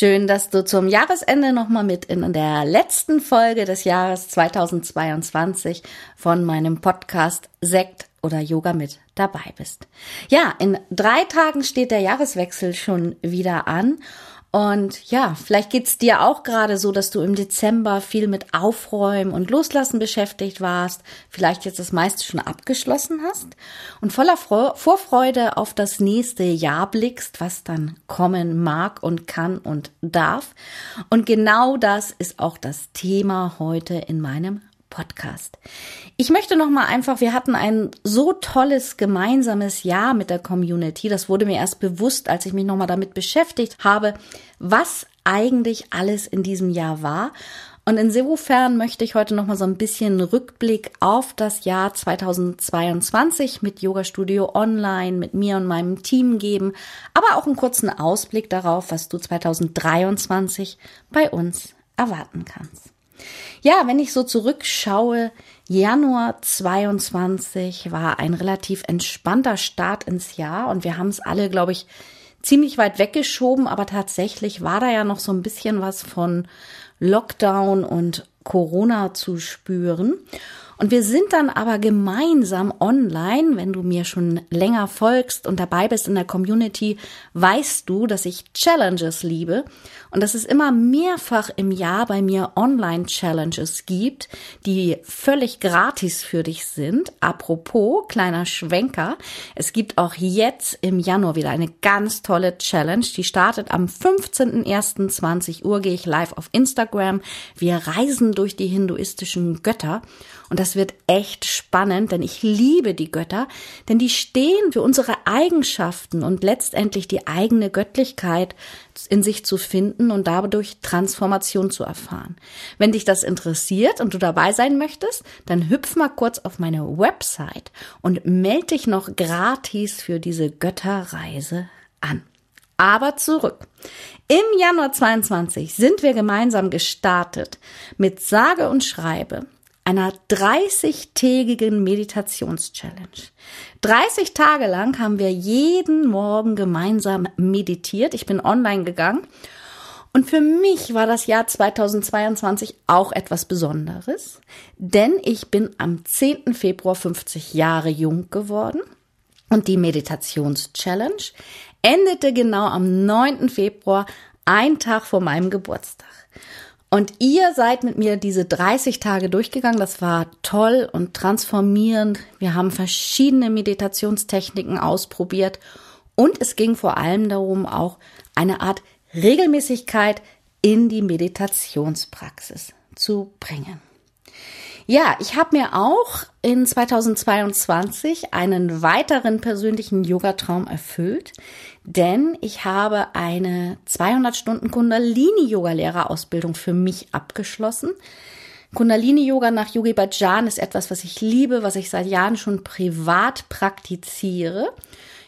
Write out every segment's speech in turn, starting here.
Schön, dass du zum Jahresende nochmal mit in der letzten Folge des Jahres 2022 von meinem Podcast Sekt oder Yoga mit dabei bist. Ja, in drei Tagen steht der Jahreswechsel schon wieder an und ja, vielleicht geht's dir auch gerade so, dass du im Dezember viel mit Aufräumen und Loslassen beschäftigt warst, vielleicht jetzt das meiste schon abgeschlossen hast und voller Vorfreude auf das nächste Jahr blickst, was dann kommen mag und kann und darf. Und genau das ist auch das Thema heute in meinem Podcast. Ich möchte noch mal einfach, wir hatten ein so tolles gemeinsames Jahr mit der Community. Das wurde mir erst bewusst, als ich mich noch mal damit beschäftigt habe, was eigentlich alles in diesem Jahr war. Und insofern möchte ich heute noch mal so ein bisschen Rückblick auf das Jahr 2022 mit Yoga Studio Online, mit mir und meinem Team geben, aber auch einen kurzen Ausblick darauf, was du 2023 bei uns erwarten kannst. Ja, wenn ich so zurückschaue, Januar 22 war ein relativ entspannter Start ins Jahr und wir haben es alle, glaube ich, ziemlich weit weggeschoben, aber tatsächlich war da ja noch so ein bisschen was von Lockdown und Corona zu spüren. Und wir sind dann aber gemeinsam online, wenn du mir schon länger folgst und dabei bist in der Community, weißt du, dass ich Challenges liebe. Und dass es immer mehrfach im Jahr bei mir Online-Challenges gibt, die völlig gratis für dich sind. Apropos, kleiner Schwenker, es gibt auch jetzt im Januar wieder eine ganz tolle Challenge, die startet am 15.01.20 Uhr, gehe ich live auf Instagram. Wir reisen durch die hinduistischen Götter und das wird echt spannend, denn ich liebe die Götter, denn die stehen für unsere Eigenschaften und letztendlich die eigene Göttlichkeit in sich zu finden und dadurch Transformation zu erfahren. Wenn dich das interessiert und du dabei sein möchtest, dann hüpf mal kurz auf meine Website und melde dich noch gratis für diese Götterreise an. Aber zurück. Im Januar 22 sind wir gemeinsam gestartet mit sage und schreibe einer 30-tägigen Meditations-Challenge. 30 Tage lang haben wir jeden Morgen gemeinsam meditiert. Ich bin online gegangen. Und für mich war das Jahr 2022 auch etwas Besonderes, denn ich bin am 10. Februar 50 Jahre jung geworden und die Meditations-Challenge endete genau am 9. Februar, ein Tag vor meinem Geburtstag. Und ihr seid mit mir diese 30 Tage durchgegangen. Das war toll und transformierend. Wir haben verschiedene Meditationstechniken ausprobiert. Und es ging vor allem darum, auch eine Art Regelmäßigkeit in die Meditationspraxis zu bringen. Ja, ich habe mir auch in 2022 einen weiteren persönlichen Yogatraum erfüllt, denn ich habe eine 200 Stunden Kundalini Yoga Lehrerausbildung für mich abgeschlossen. Kundalini Yoga nach Yogi Bhajan ist etwas, was ich liebe, was ich seit Jahren schon privat praktiziere.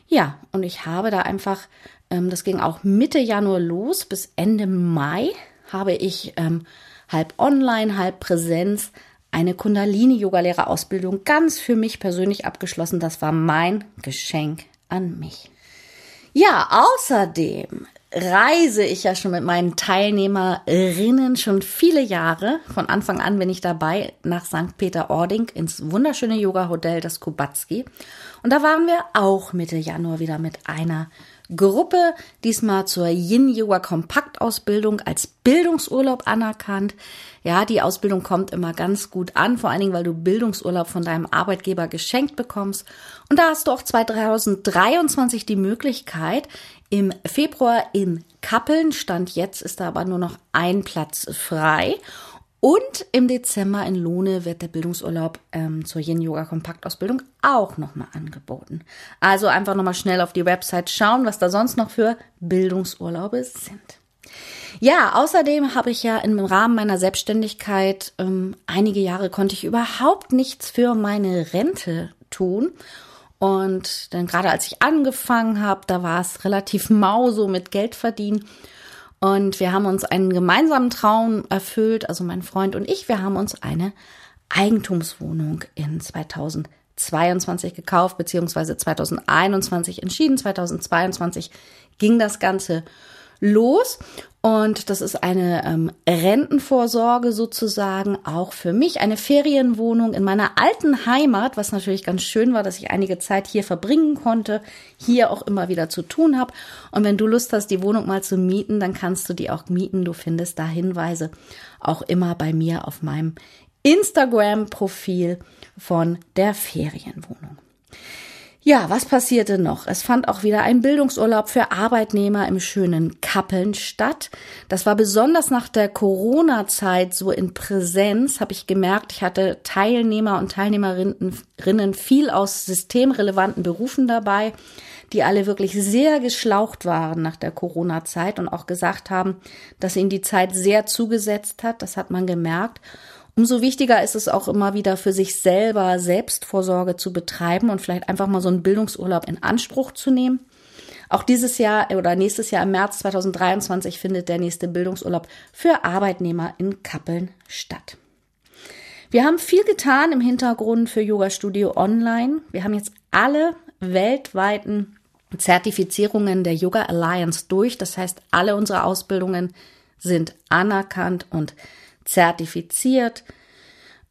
Ja, und ich habe da einfach, ähm, das ging auch Mitte Januar los, bis Ende Mai habe ich ähm, halb online, halb Präsenz eine Kundalini-Yoga-Lehrerausbildung ganz für mich persönlich abgeschlossen. Das war mein Geschenk an mich. Ja, außerdem reise ich ja schon mit meinen Teilnehmerinnen schon viele Jahre. Von Anfang an bin ich dabei nach St. Peter-Ording ins wunderschöne Yoga-Hotel, das Kubatski. Und da waren wir auch Mitte Januar wieder mit einer Gruppe, diesmal zur Yin Yoga Kompaktausbildung als Bildungsurlaub anerkannt. Ja, die Ausbildung kommt immer ganz gut an, vor allen Dingen, weil du Bildungsurlaub von deinem Arbeitgeber geschenkt bekommst. Und da hast du auch 2023 die Möglichkeit, im Februar in Kappeln, Stand jetzt ist da aber nur noch ein Platz frei. Und im Dezember in Lohne wird der Bildungsurlaub ähm, zur Yin Yoga Kompaktausbildung auch nochmal angeboten. Also einfach nochmal schnell auf die Website schauen, was da sonst noch für Bildungsurlaube sind. Ja, außerdem habe ich ja im Rahmen meiner Selbstständigkeit ähm, einige Jahre konnte ich überhaupt nichts für meine Rente tun. Und dann gerade als ich angefangen habe, da war es relativ mau so mit Geld verdienen. Und wir haben uns einen gemeinsamen Traum erfüllt, also mein Freund und ich, wir haben uns eine Eigentumswohnung in 2022 gekauft, beziehungsweise 2021 entschieden. 2022 ging das Ganze los. Und das ist eine ähm, Rentenvorsorge sozusagen auch für mich, eine Ferienwohnung in meiner alten Heimat, was natürlich ganz schön war, dass ich einige Zeit hier verbringen konnte, hier auch immer wieder zu tun habe. Und wenn du Lust hast, die Wohnung mal zu mieten, dann kannst du die auch mieten. Du findest da Hinweise auch immer bei mir auf meinem Instagram-Profil von der Ferienwohnung. Ja, was passierte noch? Es fand auch wieder ein Bildungsurlaub für Arbeitnehmer im schönen Kappeln statt. Das war besonders nach der Corona-Zeit so in Präsenz, habe ich gemerkt. Ich hatte Teilnehmer und Teilnehmerinnen viel aus systemrelevanten Berufen dabei, die alle wirklich sehr geschlaucht waren nach der Corona-Zeit und auch gesagt haben, dass ihnen die Zeit sehr zugesetzt hat. Das hat man gemerkt. Umso wichtiger ist es auch immer wieder für sich selber Selbstvorsorge zu betreiben und vielleicht einfach mal so einen Bildungsurlaub in Anspruch zu nehmen. Auch dieses Jahr oder nächstes Jahr im März 2023 findet der nächste Bildungsurlaub für Arbeitnehmer in Kappeln statt. Wir haben viel getan im Hintergrund für Yoga Studio Online. Wir haben jetzt alle weltweiten Zertifizierungen der Yoga Alliance durch. Das heißt, alle unsere Ausbildungen sind anerkannt und zertifiziert.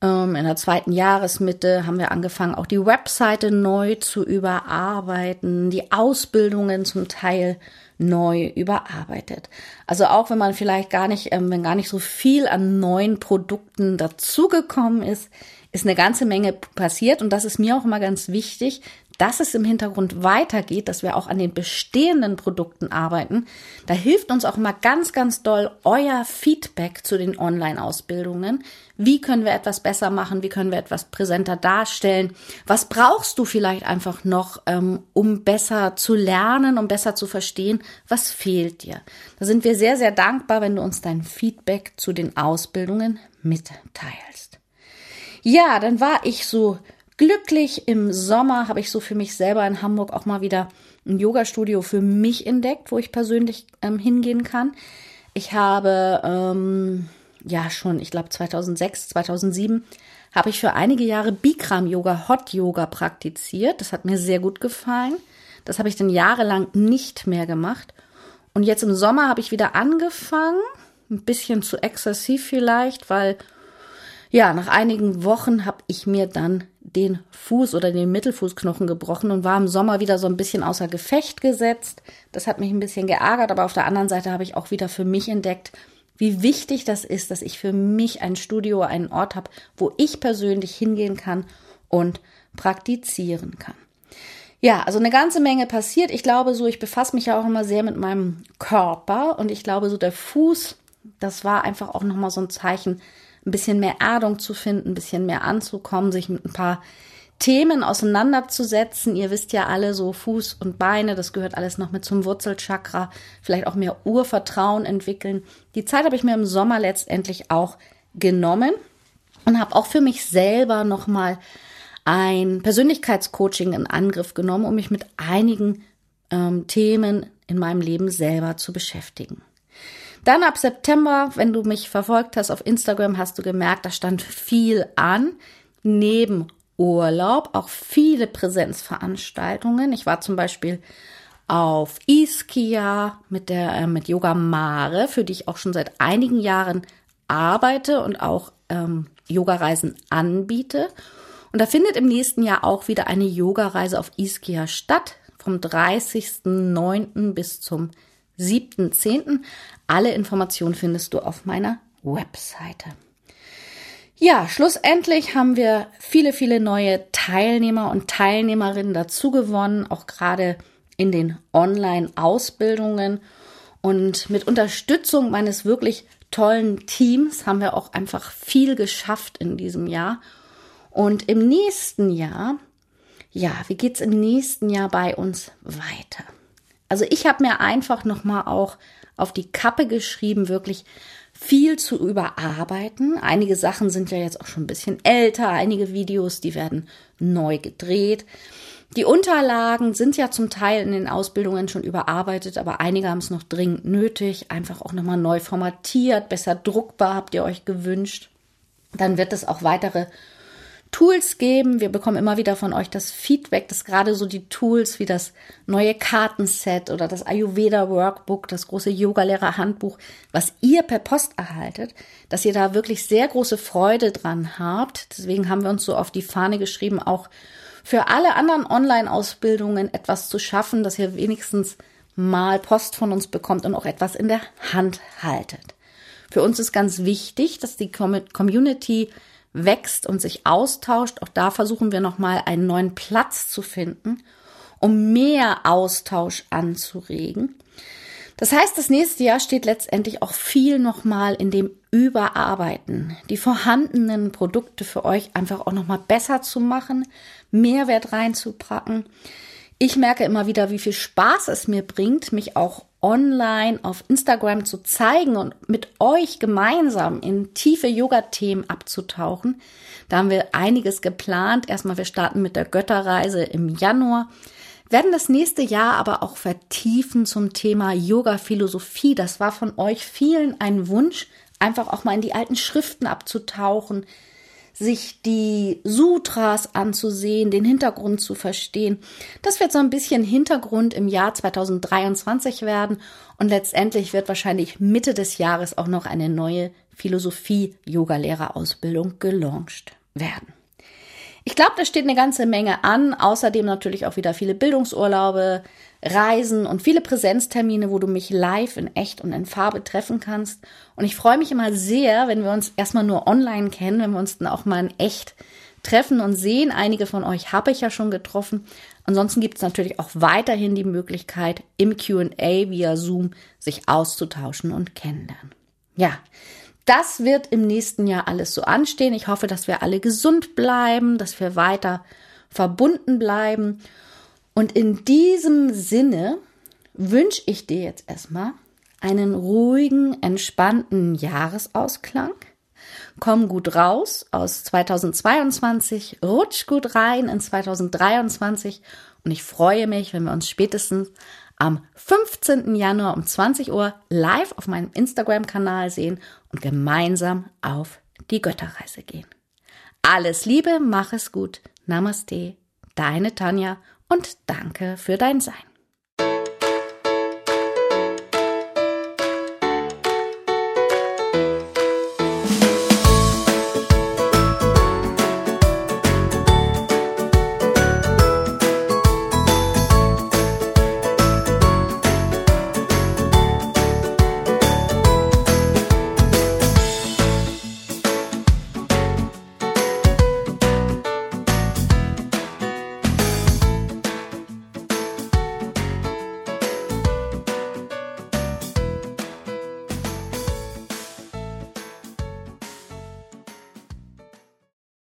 Ähm, in der zweiten Jahresmitte haben wir angefangen, auch die Webseite neu zu überarbeiten, die Ausbildungen zum Teil neu überarbeitet. Also auch wenn man vielleicht gar nicht, ähm, wenn gar nicht so viel an neuen Produkten dazugekommen ist, ist eine ganze Menge passiert und das ist mir auch immer ganz wichtig, dass es im Hintergrund weitergeht, dass wir auch an den bestehenden Produkten arbeiten. Da hilft uns auch mal ganz, ganz doll euer Feedback zu den Online-Ausbildungen. Wie können wir etwas besser machen? Wie können wir etwas präsenter darstellen? Was brauchst du vielleicht einfach noch, ähm, um besser zu lernen, um besser zu verstehen? Was fehlt dir? Da sind wir sehr, sehr dankbar, wenn du uns dein Feedback zu den Ausbildungen mitteilst. Ja, dann war ich so glücklich. Im Sommer habe ich so für mich selber in Hamburg auch mal wieder ein Yoga-Studio für mich entdeckt, wo ich persönlich ähm, hingehen kann. Ich habe ähm, ja schon, ich glaube 2006, 2007 habe ich für einige Jahre Bikram Yoga, Hot Yoga praktiziert. Das hat mir sehr gut gefallen. Das habe ich dann jahrelang nicht mehr gemacht. Und jetzt im Sommer habe ich wieder angefangen, ein bisschen zu exzessiv vielleicht, weil ja, nach einigen Wochen habe ich mir dann den Fuß oder den Mittelfußknochen gebrochen und war im Sommer wieder so ein bisschen außer Gefecht gesetzt. Das hat mich ein bisschen geärgert, aber auf der anderen Seite habe ich auch wieder für mich entdeckt, wie wichtig das ist, dass ich für mich ein Studio, einen Ort habe, wo ich persönlich hingehen kann und praktizieren kann. Ja, also eine ganze Menge passiert. Ich glaube so, ich befasse mich ja auch immer sehr mit meinem Körper und ich glaube so der Fuß, das war einfach auch nochmal so ein Zeichen, ein bisschen mehr Erdung zu finden, ein bisschen mehr anzukommen, sich mit ein paar Themen auseinanderzusetzen. Ihr wisst ja alle so Fuß und Beine, das gehört alles noch mit zum Wurzelchakra, vielleicht auch mehr Urvertrauen entwickeln. Die Zeit habe ich mir im Sommer letztendlich auch genommen und habe auch für mich selber nochmal ein Persönlichkeitscoaching in Angriff genommen, um mich mit einigen ähm, Themen in meinem Leben selber zu beschäftigen. Dann ab September, wenn du mich verfolgt hast auf Instagram, hast du gemerkt, da stand viel an. Neben Urlaub auch viele Präsenzveranstaltungen. Ich war zum Beispiel auf Iskia mit der äh, mit Yoga Mare, für die ich auch schon seit einigen Jahren arbeite und auch ähm, Yoga-Reisen anbiete. Und da findet im nächsten Jahr auch wieder eine Yoga-Reise auf Iskia statt, vom 30.09. bis zum 7.10. Alle Informationen findest du auf meiner Webseite. Ja, schlussendlich haben wir viele, viele neue Teilnehmer und Teilnehmerinnen dazu gewonnen, auch gerade in den Online-Ausbildungen. Und mit Unterstützung meines wirklich tollen Teams haben wir auch einfach viel geschafft in diesem Jahr. Und im nächsten Jahr, ja, wie geht's im nächsten Jahr bei uns weiter? Also ich habe mir einfach noch mal auch auf die Kappe geschrieben, wirklich viel zu überarbeiten. Einige Sachen sind ja jetzt auch schon ein bisschen älter, einige Videos, die werden neu gedreht. Die Unterlagen sind ja zum Teil in den Ausbildungen schon überarbeitet, aber einige haben es noch dringend nötig, einfach auch nochmal neu formatiert, besser druckbar habt ihr euch gewünscht. Dann wird es auch weitere Tools geben. Wir bekommen immer wieder von euch das Feedback, dass gerade so die Tools wie das neue Kartenset oder das Ayurveda Workbook, das große Yogalehrer Handbuch, was ihr per Post erhaltet, dass ihr da wirklich sehr große Freude dran habt. Deswegen haben wir uns so auf die Fahne geschrieben, auch für alle anderen Online-Ausbildungen etwas zu schaffen, dass ihr wenigstens mal Post von uns bekommt und auch etwas in der Hand haltet. Für uns ist ganz wichtig, dass die Community wächst und sich austauscht. Auch da versuchen wir nochmal einen neuen Platz zu finden, um mehr Austausch anzuregen. Das heißt, das nächste Jahr steht letztendlich auch viel nochmal in dem Überarbeiten, die vorhandenen Produkte für euch einfach auch nochmal besser zu machen, Mehrwert reinzupacken. Ich merke immer wieder, wie viel Spaß es mir bringt, mich auch online auf Instagram zu zeigen und mit euch gemeinsam in tiefe Yoga-Themen abzutauchen. Da haben wir einiges geplant. Erstmal, wir starten mit der Götterreise im Januar werden das nächste Jahr aber auch vertiefen zum Thema Yoga-Philosophie. Das war von euch vielen ein Wunsch, einfach auch mal in die alten Schriften abzutauchen, sich die Sutras anzusehen, den Hintergrund zu verstehen. Das wird so ein bisschen Hintergrund im Jahr 2023 werden und letztendlich wird wahrscheinlich Mitte des Jahres auch noch eine neue Philosophie-Yoga-Lehrerausbildung gelauncht werden. Ich glaube, da steht eine ganze Menge an. Außerdem natürlich auch wieder viele Bildungsurlaube, Reisen und viele Präsenztermine, wo du mich live in echt und in Farbe treffen kannst. Und ich freue mich immer sehr, wenn wir uns erstmal nur online kennen, wenn wir uns dann auch mal in echt treffen und sehen. Einige von euch habe ich ja schon getroffen. Ansonsten gibt es natürlich auch weiterhin die Möglichkeit, im QA via Zoom sich auszutauschen und kennenlernen. Ja, das wird im nächsten Jahr alles so anstehen. Ich hoffe, dass wir alle gesund bleiben, dass wir weiter verbunden bleiben. Und in diesem Sinne wünsche ich dir jetzt erstmal einen ruhigen, entspannten Jahresausklang. Komm gut raus aus 2022, rutsch gut rein in 2023 und ich freue mich, wenn wir uns spätestens am 15. Januar um 20 Uhr live auf meinem Instagram-Kanal sehen und gemeinsam auf die Götterreise gehen. Alles Liebe, mach es gut. Namaste, deine Tanja und danke für dein Sein.